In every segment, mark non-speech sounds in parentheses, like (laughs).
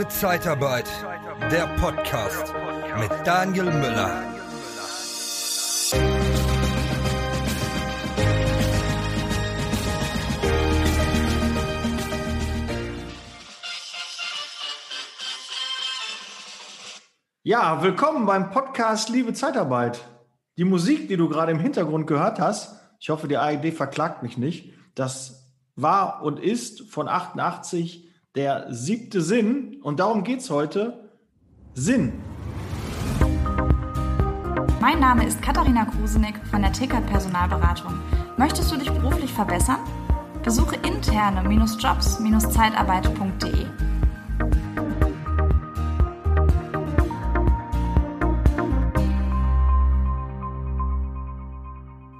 Liebe Zeitarbeit, der Podcast mit Daniel Müller. Ja, willkommen beim Podcast Liebe Zeitarbeit. Die Musik, die du gerade im Hintergrund gehört hast, ich hoffe, die ARD verklagt mich nicht, das war und ist von 88 der siebte Sinn. Und darum geht es heute. Sinn. Mein Name ist Katharina Krusenick von der Tickert Personalberatung. Möchtest du dich beruflich verbessern? Besuche interne-jobs-zeitarbeit.de.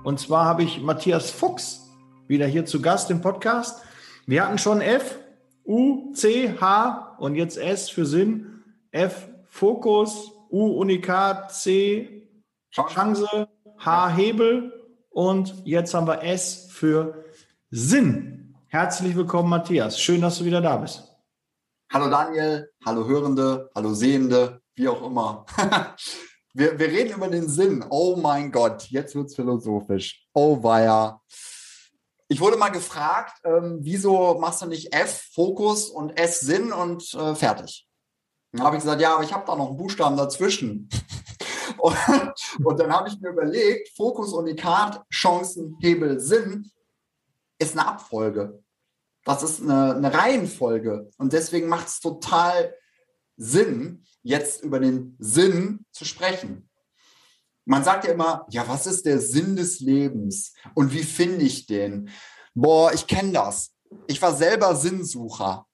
Und zwar habe ich Matthias Fuchs wieder hier zu Gast im Podcast. Wir hatten schon F, U, C, H und jetzt S für Sinn. F, Fokus, U, Unikat, C, Chance, H, Hebel und jetzt haben wir S für Sinn. Herzlich willkommen, Matthias. Schön, dass du wieder da bist. Hallo Daniel, hallo Hörende, hallo Sehende, wie auch immer. (laughs) wir, wir reden über den Sinn. Oh mein Gott, jetzt wird es philosophisch. Oh weia. Ich wurde mal gefragt, ähm, wieso machst du nicht F, Fokus und S, Sinn und äh, fertig? Dann habe ich gesagt, ja, aber ich habe da noch einen Buchstaben dazwischen. (laughs) und, und dann habe ich mir überlegt, Fokus, Unikat, Chancen, Hebel, Sinn ist eine Abfolge. Das ist eine, eine Reihenfolge. Und deswegen macht es total Sinn, jetzt über den Sinn zu sprechen. Man sagt ja immer, ja, was ist der Sinn des Lebens und wie finde ich den? Boah, ich kenne das. Ich war selber Sinnsucher.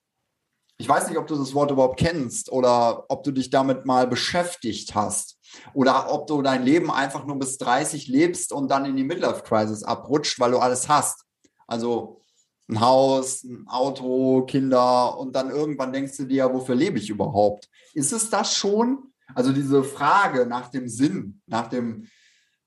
Ich weiß nicht, ob du das Wort überhaupt kennst oder ob du dich damit mal beschäftigt hast oder ob du dein Leben einfach nur bis 30 lebst und dann in die Midlife Crisis abrutscht, weil du alles hast. Also ein Haus, ein Auto, Kinder und dann irgendwann denkst du dir, wofür lebe ich überhaupt? Ist es das schon? Also diese Frage nach dem Sinn, nach dem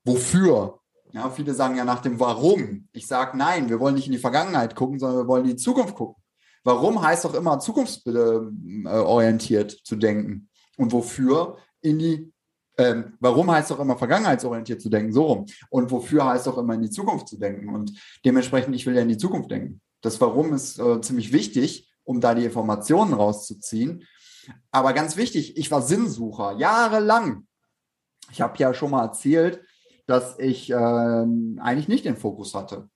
Wofür. Ja, viele sagen ja nach dem Warum. Ich sage nein, wir wollen nicht in die Vergangenheit gucken, sondern wir wollen in die Zukunft gucken. Warum heißt doch immer zukunftsorientiert zu denken und wofür in die ähm, warum heißt doch immer vergangenheitsorientiert zu denken, so rum. Und wofür heißt doch immer in die Zukunft zu denken. Und dementsprechend, ich will ja in die Zukunft denken. Das Warum ist äh, ziemlich wichtig, um da die Informationen rauszuziehen. Aber ganz wichtig, ich war Sinnsucher, jahrelang. Ich habe ja schon mal erzählt, dass ich äh, eigentlich nicht den Fokus hatte.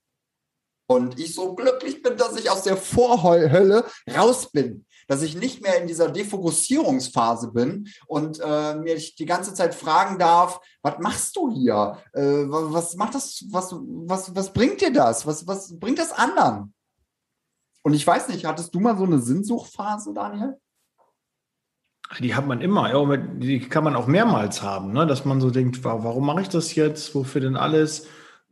Und ich so glücklich bin, dass ich aus der Vorhölle raus bin. Dass ich nicht mehr in dieser Defokussierungsphase bin und äh, mir die ganze Zeit fragen darf, was machst du hier? Äh, was macht das, was, was, was bringt dir das? Was, was bringt das anderen? Und ich weiß nicht, hattest du mal so eine Sinnsuchphase, Daniel? Die hat man immer, ja, die kann man auch mehrmals haben, ne? dass man so denkt, warum mache ich das jetzt? Wofür denn alles?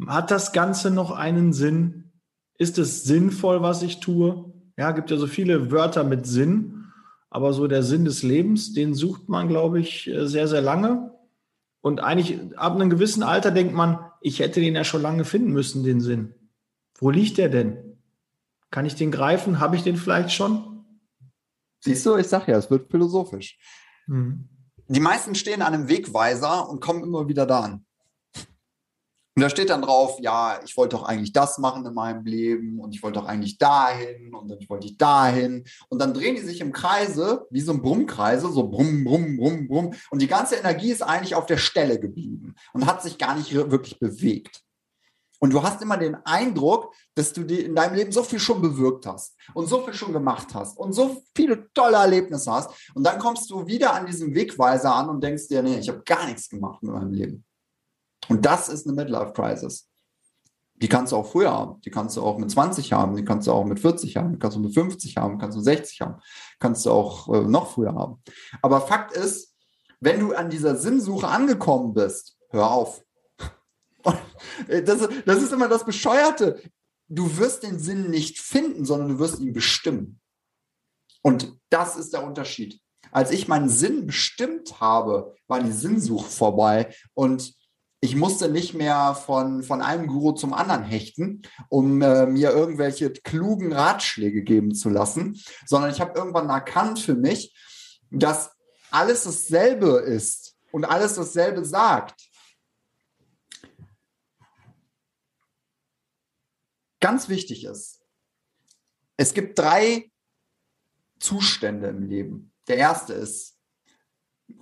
Hat das Ganze noch einen Sinn? Ist es sinnvoll, was ich tue? Ja, gibt ja so viele Wörter mit Sinn, aber so der Sinn des Lebens, den sucht man, glaube ich, sehr, sehr lange. Und eigentlich ab einem gewissen Alter denkt man, ich hätte den ja schon lange finden müssen, den Sinn. Wo liegt der denn? Kann ich den greifen? Habe ich den vielleicht schon? Siehst du, ich sag ja, es wird philosophisch. Mhm. Die meisten stehen an einem Wegweiser und kommen immer wieder da an. Und da steht dann drauf, ja, ich wollte doch eigentlich das machen in meinem Leben und ich wollte doch eigentlich dahin und dann wollte ich dahin. Und dann drehen die sich im Kreise, wie so ein Brummkreise, so brumm, brumm, brumm, brumm. Und die ganze Energie ist eigentlich auf der Stelle geblieben und hat sich gar nicht wirklich bewegt. Und du hast immer den Eindruck, dass du in deinem Leben so viel schon bewirkt hast und so viel schon gemacht hast und so viele tolle Erlebnisse hast. Und dann kommst du wieder an diesem Wegweiser an und denkst dir, nee, ich habe gar nichts gemacht mit meinem Leben. Und das ist eine Midlife Crisis. Die kannst du auch früher haben. Die kannst du auch mit 20 haben. Die kannst du auch mit 40 haben. Die kannst du mit 50 haben. Kannst du 60 haben. Kannst du auch äh, noch früher haben. Aber Fakt ist, wenn du an dieser Sinnsuche angekommen bist, hör auf. (laughs) Das, das ist immer das Bescheuerte. Du wirst den Sinn nicht finden, sondern du wirst ihn bestimmen. Und das ist der Unterschied. Als ich meinen Sinn bestimmt habe, war die Sinnsuche vorbei und ich musste nicht mehr von, von einem Guru zum anderen hechten, um äh, mir irgendwelche klugen Ratschläge geben zu lassen, sondern ich habe irgendwann erkannt für mich, dass alles dasselbe ist und alles dasselbe sagt. Ganz wichtig ist, es gibt drei Zustände im Leben. Der erste ist,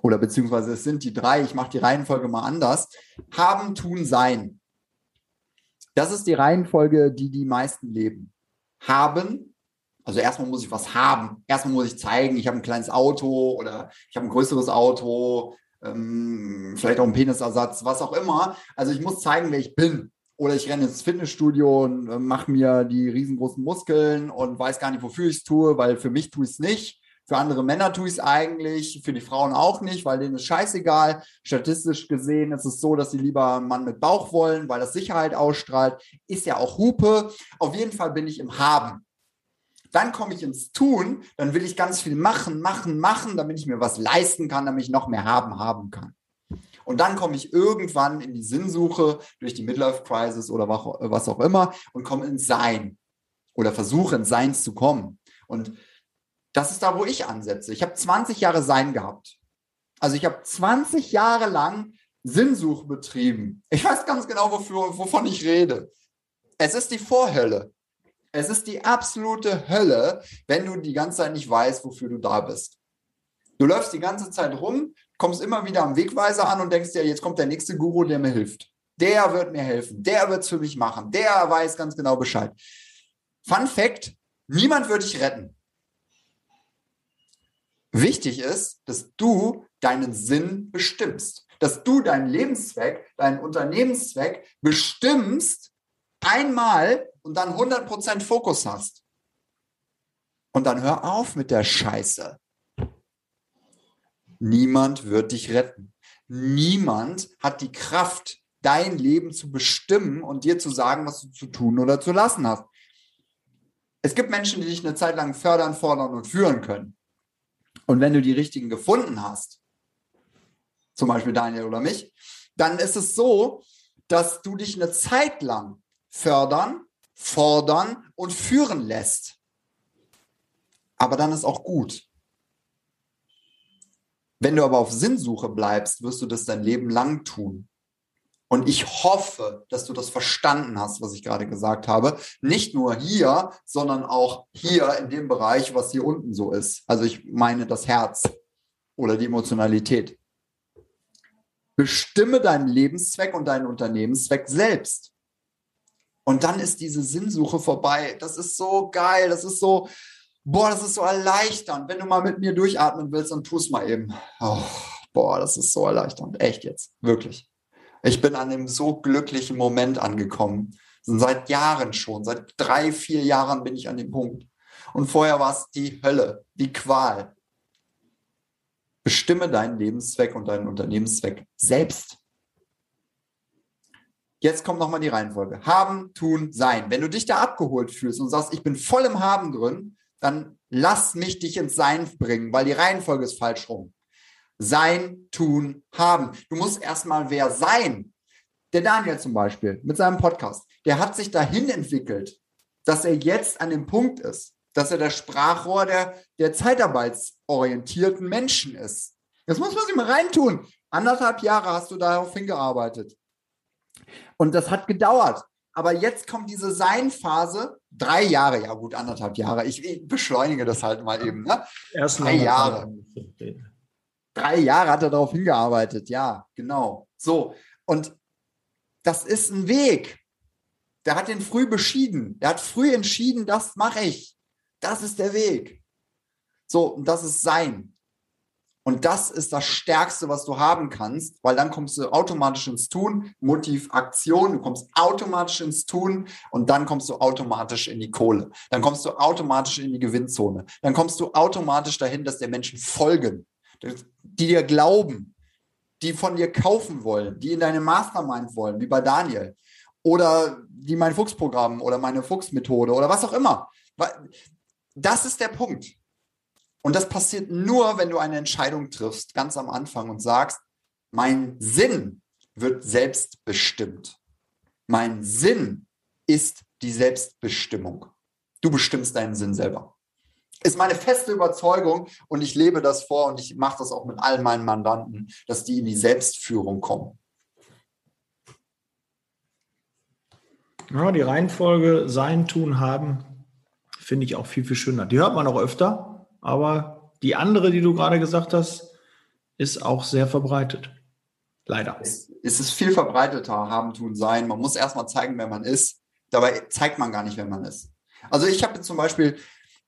oder beziehungsweise es sind die drei, ich mache die Reihenfolge mal anders, haben, tun, sein. Das ist die Reihenfolge, die die meisten leben. Haben, also erstmal muss ich was haben. Erstmal muss ich zeigen, ich habe ein kleines Auto oder ich habe ein größeres Auto, ähm, vielleicht auch einen Penisersatz, was auch immer. Also ich muss zeigen, wer ich bin. Oder ich renne ins Fitnessstudio und äh, mache mir die riesengroßen Muskeln und weiß gar nicht, wofür ich es tue, weil für mich tue ich es nicht. Für andere Männer tue ich es eigentlich, für die Frauen auch nicht, weil denen ist scheißegal. Statistisch gesehen ist es so, dass sie lieber einen Mann mit Bauch wollen, weil das Sicherheit ausstrahlt. Ist ja auch Hupe. Auf jeden Fall bin ich im Haben. Dann komme ich ins Tun, dann will ich ganz viel machen, machen, machen, damit ich mir was leisten kann, damit ich noch mehr haben, haben kann. Und dann komme ich irgendwann in die Sinnsuche durch die Midlife Crisis oder was auch immer und komme ins Sein oder versuche ins Sein zu kommen. Und das ist da, wo ich ansetze. Ich habe 20 Jahre Sein gehabt. Also ich habe 20 Jahre lang Sinnsuch betrieben. Ich weiß ganz genau, wofür, wovon ich rede. Es ist die Vorhölle. Es ist die absolute Hölle, wenn du die ganze Zeit nicht weißt, wofür du da bist. Du läufst die ganze Zeit rum, kommst immer wieder am Wegweiser an und denkst dir, jetzt kommt der nächste Guru, der mir hilft. Der wird mir helfen. Der wird es für mich machen. Der weiß ganz genau Bescheid. Fun Fact: Niemand wird dich retten. Wichtig ist, dass du deinen Sinn bestimmst, dass du deinen Lebenszweck, deinen Unternehmenszweck bestimmst einmal und dann 100% Fokus hast. Und dann hör auf mit der Scheiße. Niemand wird dich retten. Niemand hat die Kraft, dein Leben zu bestimmen und dir zu sagen, was du zu tun oder zu lassen hast. Es gibt Menschen, die dich eine Zeit lang fördern, fordern und führen können. Und wenn du die richtigen gefunden hast, zum Beispiel Daniel oder mich, dann ist es so, dass du dich eine Zeit lang fördern, fordern und führen lässt. Aber dann ist auch gut. Wenn du aber auf Sinnsuche bleibst, wirst du das dein Leben lang tun. Und ich hoffe, dass du das verstanden hast, was ich gerade gesagt habe. Nicht nur hier, sondern auch hier in dem Bereich, was hier unten so ist. Also ich meine das Herz oder die Emotionalität. Bestimme deinen Lebenszweck und deinen Unternehmenszweck selbst. Und dann ist diese Sinnsuche vorbei. Das ist so geil. Das ist so, boah, das ist so erleichternd. Wenn du mal mit mir durchatmen willst, dann tu es mal eben. Oh, boah, das ist so erleichternd. Echt jetzt. Wirklich. Ich bin an einem so glücklichen Moment angekommen. Seit Jahren schon, seit drei, vier Jahren bin ich an dem Punkt. Und vorher war es die Hölle, die Qual. Bestimme deinen Lebenszweck und deinen Unternehmenszweck selbst. Jetzt kommt nochmal die Reihenfolge. Haben, tun, sein. Wenn du dich da abgeholt fühlst und sagst, ich bin voll im Haben drin, dann lass mich dich ins Sein bringen, weil die Reihenfolge ist falsch rum. Sein, tun, haben. Du musst erstmal wer sein. Der Daniel zum Beispiel mit seinem Podcast, der hat sich dahin entwickelt, dass er jetzt an dem Punkt ist, dass er das Sprachrohr der, der zeitarbeitsorientierten Menschen ist. Das muss man sich mal reintun. Anderthalb Jahre hast du darauf hingearbeitet. Und das hat gedauert. Aber jetzt kommt diese Sein-Phase, drei Jahre, ja gut, anderthalb Jahre. Ich, ich beschleunige das halt mal eben. Ne? Erst drei Jahre. Drei Jahre hat er darauf hingearbeitet, ja, genau. So, und das ist ein Weg. Der hat den früh beschieden. Der hat früh entschieden, das mache ich. Das ist der Weg. So, und das ist sein. Und das ist das Stärkste, was du haben kannst, weil dann kommst du automatisch ins Tun, Motiv, Aktion, du kommst automatisch ins Tun und dann kommst du automatisch in die Kohle. Dann kommst du automatisch in die Gewinnzone. Dann kommst du automatisch dahin, dass dir Menschen folgen die dir glauben, die von dir kaufen wollen, die in deine Mastermind wollen, wie bei Daniel. Oder die mein Fuchsprogramm oder meine Fuchsmethode oder was auch immer. Das ist der Punkt. Und das passiert nur, wenn du eine Entscheidung triffst, ganz am Anfang und sagst, mein Sinn wird selbstbestimmt. Mein Sinn ist die Selbstbestimmung. Du bestimmst deinen Sinn selber. Ist meine feste Überzeugung und ich lebe das vor und ich mache das auch mit all meinen Mandanten, dass die in die Selbstführung kommen. Ja, die Reihenfolge sein, tun, haben, finde ich auch viel, viel schöner. Die hört man auch öfter, aber die andere, die du gerade gesagt hast, ist auch sehr verbreitet. Leider. Es, es ist viel verbreiteter, haben, tun, sein. Man muss erstmal zeigen, wer man ist. Dabei zeigt man gar nicht, wer man ist. Also ich habe zum Beispiel,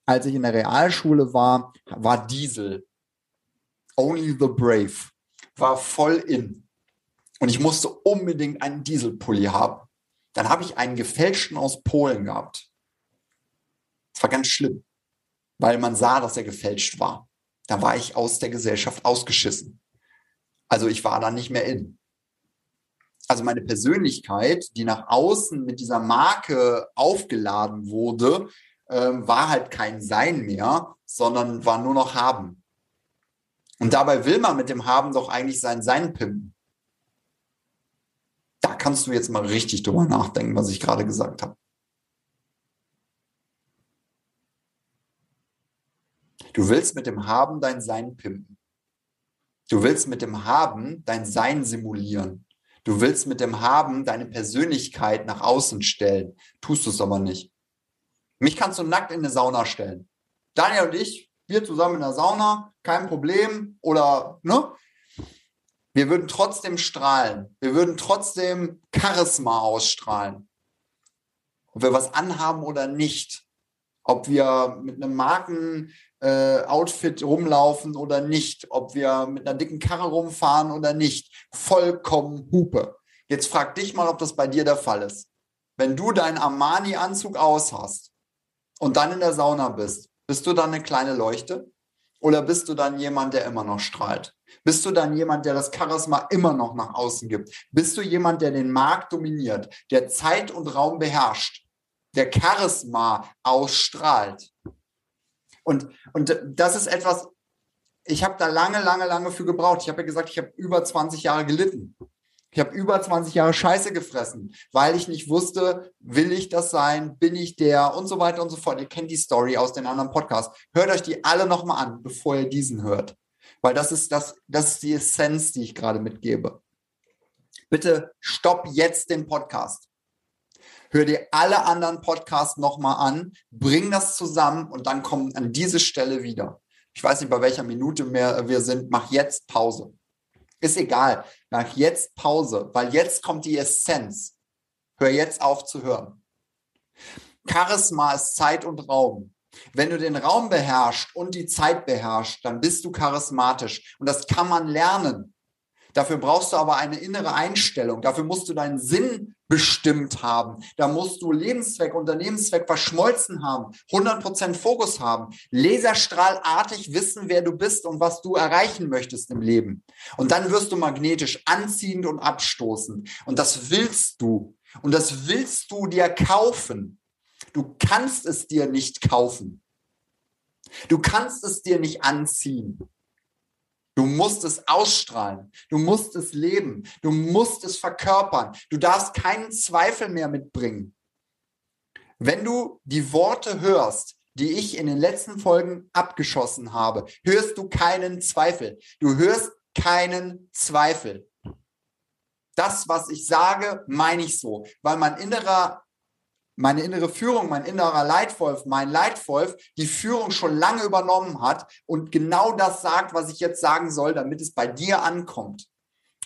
als ich in der Realschule war, war Diesel. Only the Brave. War voll in. Und ich musste unbedingt einen Dieselpulli haben. Dann habe ich einen gefälschten aus Polen gehabt. Das war ganz schlimm, weil man sah, dass er gefälscht war. Da war ich aus der Gesellschaft ausgeschissen. Also ich war da nicht mehr in. Also meine Persönlichkeit, die nach außen mit dieser Marke aufgeladen wurde, ähm, war halt kein Sein mehr, sondern war nur noch Haben. Und dabei will man mit dem Haben doch eigentlich sein Sein pimpen. Da kannst du jetzt mal richtig drüber nachdenken, was ich gerade gesagt habe. Du willst mit dem Haben dein Sein pimpen. Du willst mit dem Haben dein Sein simulieren. Du willst mit dem Haben deine Persönlichkeit nach außen stellen. Tust du es aber nicht. Mich kannst du nackt in eine Sauna stellen. Daniel und ich, wir zusammen in der Sauna, kein Problem. Oder, ne? Wir würden trotzdem strahlen. Wir würden trotzdem Charisma ausstrahlen. Ob wir was anhaben oder nicht. Ob wir mit einem Marken-Outfit äh, rumlaufen oder nicht. Ob wir mit einer dicken Karre rumfahren oder nicht. Vollkommen Hupe. Jetzt frag dich mal, ob das bei dir der Fall ist. Wenn du deinen Armani-Anzug aus hast und dann in der Sauna bist, bist du dann eine kleine Leuchte? Oder bist du dann jemand, der immer noch strahlt? Bist du dann jemand, der das Charisma immer noch nach außen gibt? Bist du jemand, der den Markt dominiert, der Zeit und Raum beherrscht, der Charisma ausstrahlt? Und, und das ist etwas, ich habe da lange, lange, lange für gebraucht. Ich habe ja gesagt, ich habe über 20 Jahre gelitten. Ich habe über 20 Jahre Scheiße gefressen, weil ich nicht wusste, will ich das sein, bin ich der und so weiter und so fort. Ihr kennt die Story aus den anderen Podcasts. Hört euch die alle nochmal an, bevor ihr diesen hört. Weil das ist das, das ist die Essenz, die ich gerade mitgebe. Bitte stopp jetzt den Podcast. Hör dir alle anderen Podcasts nochmal an, bring das zusammen und dann komm an diese Stelle wieder. Ich weiß nicht, bei welcher Minute mehr wir sind. Mach jetzt Pause. Ist egal. Mach jetzt Pause, weil jetzt kommt die Essenz. Hör jetzt auf zu hören. Charisma ist Zeit und Raum. Wenn du den Raum beherrschst und die Zeit beherrschst, dann bist du charismatisch. Und das kann man lernen. Dafür brauchst du aber eine innere Einstellung. Dafür musst du deinen Sinn bestimmt haben. Da musst du Lebenszweck, Unternehmenszweck verschmolzen haben, 100% Fokus haben, laserstrahlartig wissen, wer du bist und was du erreichen möchtest im Leben. Und dann wirst du magnetisch anziehend und abstoßend. Und das willst du. Und das willst du dir kaufen. Du kannst es dir nicht kaufen. Du kannst es dir nicht anziehen. Du musst es ausstrahlen. Du musst es leben. Du musst es verkörpern. Du darfst keinen Zweifel mehr mitbringen. Wenn du die Worte hörst, die ich in den letzten Folgen abgeschossen habe, hörst du keinen Zweifel. Du hörst keinen Zweifel. Das, was ich sage, meine ich so, weil mein innerer meine innere Führung, mein innerer Leitwolf, mein Leitwolf die Führung schon lange übernommen hat und genau das sagt, was ich jetzt sagen soll, damit es bei dir ankommt.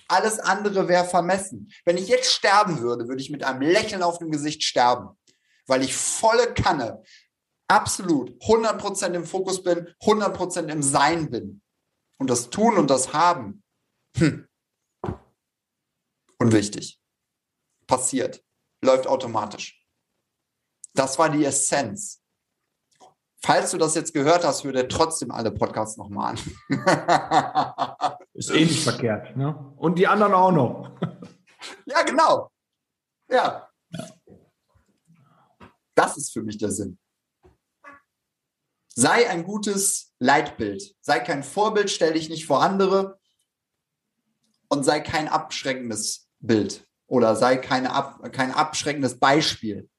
Alles andere wäre vermessen. Wenn ich jetzt sterben würde, würde ich mit einem Lächeln auf dem Gesicht sterben, weil ich volle Kanne, absolut 100% im Fokus bin, 100% im Sein bin. Und das Tun und das Haben, hm. unwichtig. Passiert. Läuft automatisch. Das war die Essenz. Falls du das jetzt gehört hast, würde trotzdem alle Podcasts nochmal an. Ist eh nicht verkehrt. Ne? Und die anderen auch noch. (laughs) ja, genau. Ja. Das ist für mich der Sinn. Sei ein gutes Leitbild. Sei kein Vorbild, stell dich nicht vor andere und sei kein abschreckendes Bild oder sei keine ab, kein abschreckendes Beispiel.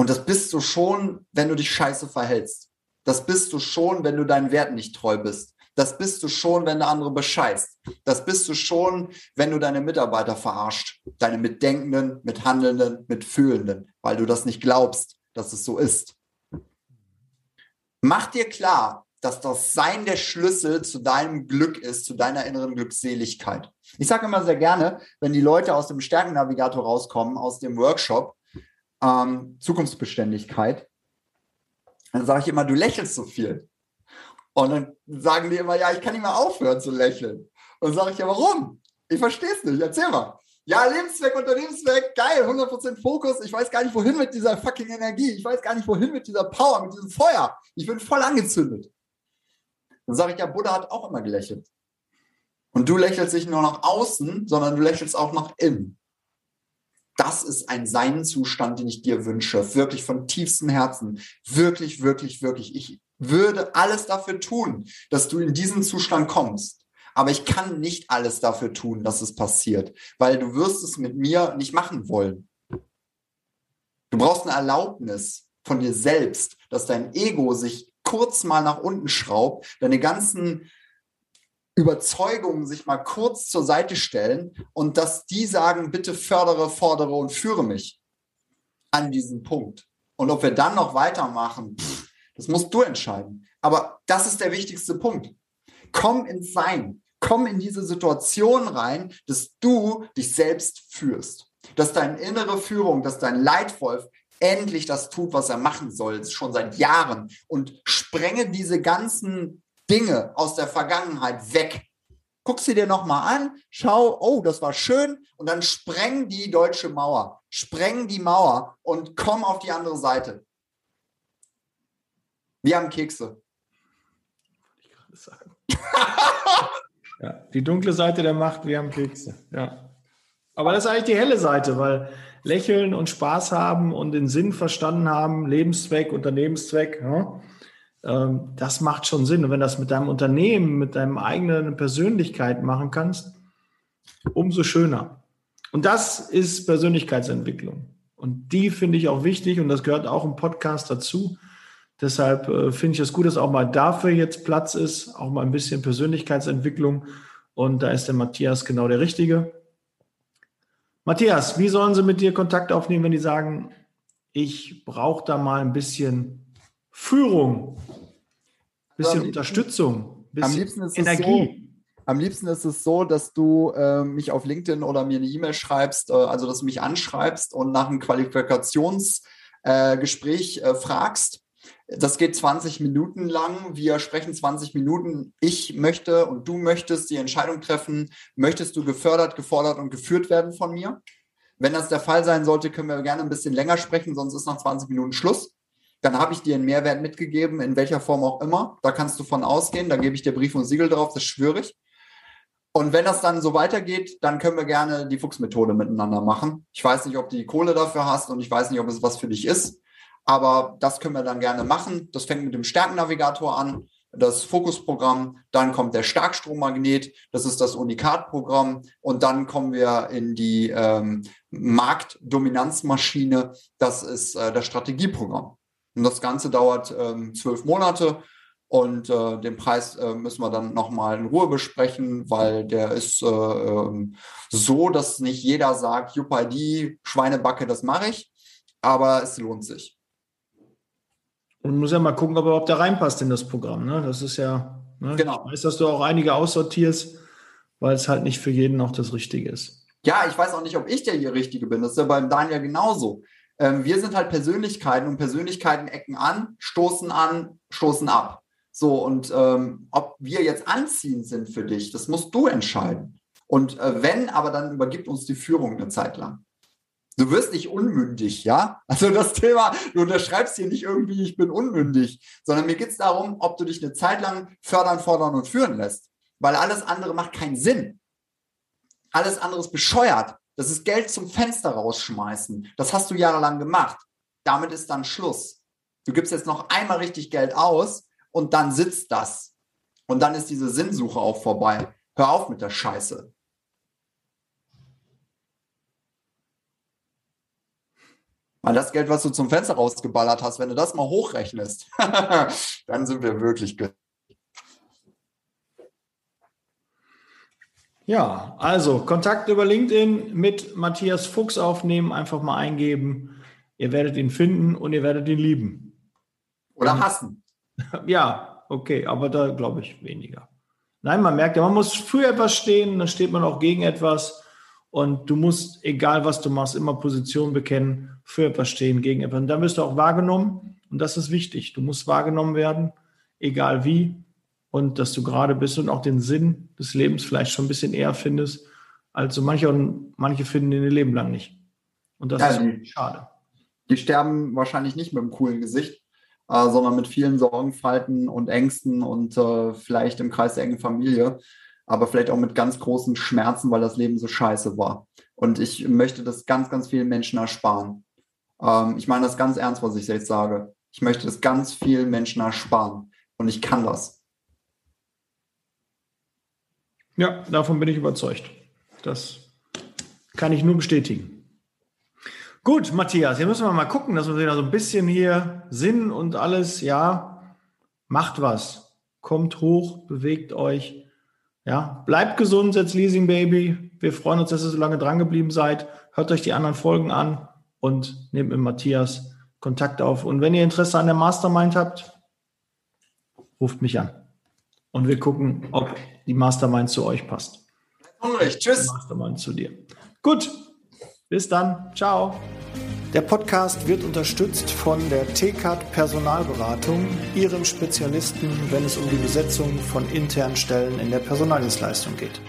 Und das bist du schon, wenn du dich scheiße verhältst. Das bist du schon, wenn du deinen Wert nicht treu bist. Das bist du schon, wenn der andere bescheißt. Das bist du schon, wenn du deine Mitarbeiter verarscht. Deine Mitdenkenden, Mithandelnden, Mitfühlenden, weil du das nicht glaubst, dass es so ist. Mach dir klar, dass das Sein der Schlüssel zu deinem Glück ist, zu deiner inneren Glückseligkeit. Ich sage immer sehr gerne, wenn die Leute aus dem Stärkennavigator rauskommen, aus dem Workshop, ähm, Zukunftsbeständigkeit, dann sage ich immer, du lächelst so viel. Und dann sagen die immer, ja, ich kann nicht mehr aufhören zu lächeln. Und dann sage ich, ja, warum? Ich verstehe es nicht. Erzähl mal. Ja, Lebenszweck, Unternehmenszweck, geil, 100% Fokus. Ich weiß gar nicht, wohin mit dieser fucking Energie. Ich weiß gar nicht, wohin mit dieser Power, mit diesem Feuer. Ich bin voll angezündet. Dann sage ich, ja, Buddha hat auch immer gelächelt. Und du lächelst nicht nur nach außen, sondern du lächelst auch nach innen. Das ist ein Seinzustand, den ich dir wünsche. Wirklich von tiefstem Herzen. Wirklich, wirklich, wirklich. Ich würde alles dafür tun, dass du in diesen Zustand kommst. Aber ich kann nicht alles dafür tun, dass es passiert, weil du wirst es mit mir nicht machen wollen. Du brauchst eine Erlaubnis von dir selbst, dass dein Ego sich kurz mal nach unten schraubt, deine ganzen Überzeugungen sich mal kurz zur Seite stellen und dass die sagen, bitte fördere, fordere und führe mich an diesen Punkt. Und ob wir dann noch weitermachen, pff, das musst du entscheiden. Aber das ist der wichtigste Punkt. Komm ins Sein. Komm in diese Situation rein, dass du dich selbst führst. Dass deine innere Führung, dass dein Leitwolf endlich das tut, was er machen soll, schon seit Jahren und sprenge diese ganzen Dinge aus der Vergangenheit weg. Guck sie dir nochmal an, schau, oh, das war schön und dann spreng die deutsche Mauer, spreng die Mauer und komm auf die andere Seite. Wir haben Kekse. Ich gerade sagen. ja, die dunkle Seite der Macht, wir haben Kekse. Ja. Aber das ist eigentlich die helle Seite, weil lächeln und Spaß haben und den Sinn verstanden haben, Lebenszweck, Unternehmenszweck, ja, ähm, das macht schon Sinn. Und wenn das mit deinem Unternehmen, mit deinem eigenen Persönlichkeit machen kannst, umso schöner. Und das ist Persönlichkeitsentwicklung. Und die finde ich auch wichtig und das gehört auch im Podcast dazu. Deshalb äh, finde ich es gut, dass auch mal dafür jetzt Platz ist, auch mal ein bisschen Persönlichkeitsentwicklung. Und da ist der Matthias genau der Richtige. Matthias, wie sollen sie mit dir Kontakt aufnehmen, wenn die sagen, ich brauche da mal ein bisschen Führung, ein bisschen Unterstützung, bisschen am liebsten ist Energie? So, am liebsten ist es so, dass du äh, mich auf LinkedIn oder mir eine E-Mail schreibst, äh, also dass du mich anschreibst und nach einem Qualifikationsgespräch äh, äh, fragst das geht 20 Minuten lang. Wir sprechen 20 Minuten. Ich möchte und du möchtest die Entscheidung treffen. Möchtest du gefördert, gefordert und geführt werden von mir? Wenn das der Fall sein sollte, können wir gerne ein bisschen länger sprechen, sonst ist nach 20 Minuten Schluss. Dann habe ich dir einen Mehrwert mitgegeben, in welcher Form auch immer. Da kannst du von ausgehen. Da gebe ich dir Brief und Siegel drauf, das schwöre ich. Und wenn das dann so weitergeht, dann können wir gerne die Fuchsmethode miteinander machen. Ich weiß nicht, ob du die Kohle dafür hast und ich weiß nicht, ob es was für dich ist. Aber das können wir dann gerne machen. Das fängt mit dem Stärkennavigator an, das Fokusprogramm. Dann kommt der Starkstrommagnet, das ist das Unikat-Programm. Und dann kommen wir in die ähm, Marktdominanzmaschine, das ist äh, das Strategieprogramm. Und das Ganze dauert ähm, zwölf Monate. Und äh, den Preis äh, müssen wir dann nochmal in Ruhe besprechen, weil der ist äh, ähm, so, dass nicht jeder sagt, die Schweinebacke, das mache ich. Aber es lohnt sich. Und muss ja mal gucken, ob er überhaupt da reinpasst in das Programm. Ne? Das ist ja, ne? genau. ich weiß, dass du auch einige aussortierst, weil es halt nicht für jeden auch das Richtige ist. Ja, ich weiß auch nicht, ob ich der hier Richtige bin. Das ist ja beim Daniel genauso. Ähm, wir sind halt Persönlichkeiten und Persönlichkeiten ecken an, stoßen an, stoßen ab. So, und ähm, ob wir jetzt anziehend sind für dich, das musst du entscheiden. Und äh, wenn, aber dann übergibt uns die Führung eine Zeit lang. Du wirst nicht unmündig, ja? Also das Thema, du unterschreibst hier nicht irgendwie, ich bin unmündig, sondern mir geht es darum, ob du dich eine Zeit lang fördern, fordern und führen lässt. Weil alles andere macht keinen Sinn. Alles andere ist bescheuert. Das ist Geld zum Fenster rausschmeißen. Das hast du jahrelang gemacht. Damit ist dann Schluss. Du gibst jetzt noch einmal richtig Geld aus und dann sitzt das. Und dann ist diese Sinnsuche auch vorbei. Hör auf mit der Scheiße. Weil das Geld, was du zum Fenster rausgeballert hast, wenn du das mal hochrechnest, (laughs) dann sind wir wirklich Ja, also Kontakt über LinkedIn mit Matthias Fuchs aufnehmen, einfach mal eingeben. Ihr werdet ihn finden und ihr werdet ihn lieben. Oder hassen. (laughs) Ja, okay, aber da glaube ich weniger. Nein, man merkt ja, man muss für etwas stehen, dann steht man auch gegen etwas. Und du musst, egal was du machst, immer Position bekennen, für etwas stehen, gegen etwas. Und dann wirst du auch wahrgenommen. Und das ist wichtig. Du musst wahrgenommen werden, egal wie und dass du gerade bist und auch den Sinn des Lebens vielleicht schon ein bisschen eher findest, als so manche und manche finden den ihr Leben lang nicht. Und das ja, ist schade. Die sterben wahrscheinlich nicht mit einem coolen Gesicht, äh, sondern mit vielen Sorgenfalten und Ängsten und äh, vielleicht im Kreis der engen Familie, aber vielleicht auch mit ganz großen Schmerzen, weil das Leben so scheiße war. Und ich möchte das ganz, ganz vielen Menschen ersparen. Ähm, ich meine das ganz ernst, was ich jetzt sage. Ich möchte das ganz vielen Menschen ersparen. Und ich kann das. Ja, davon bin ich überzeugt. Das kann ich nur bestätigen. Gut, Matthias, hier müssen wir mal gucken, dass wir wieder so ein bisschen hier Sinn und alles, ja, macht was. Kommt hoch, bewegt euch. Ja, bleibt gesund, setzt Leasing Baby. Wir freuen uns, dass ihr so lange dran geblieben seid. Hört euch die anderen Folgen an und nehmt mit Matthias Kontakt auf. Und wenn ihr Interesse an der Mastermind habt, ruft mich an und wir gucken, ob die Mastermind zu euch passt. Hungrig. Tschüss. Die Mastermind zu dir. Gut. Bis dann. Ciao. Der Podcast wird unterstützt von der TCAT Personalberatung, ihrem Spezialisten, wenn es um die Besetzung von internen Stellen in der Personaldienstleistung geht.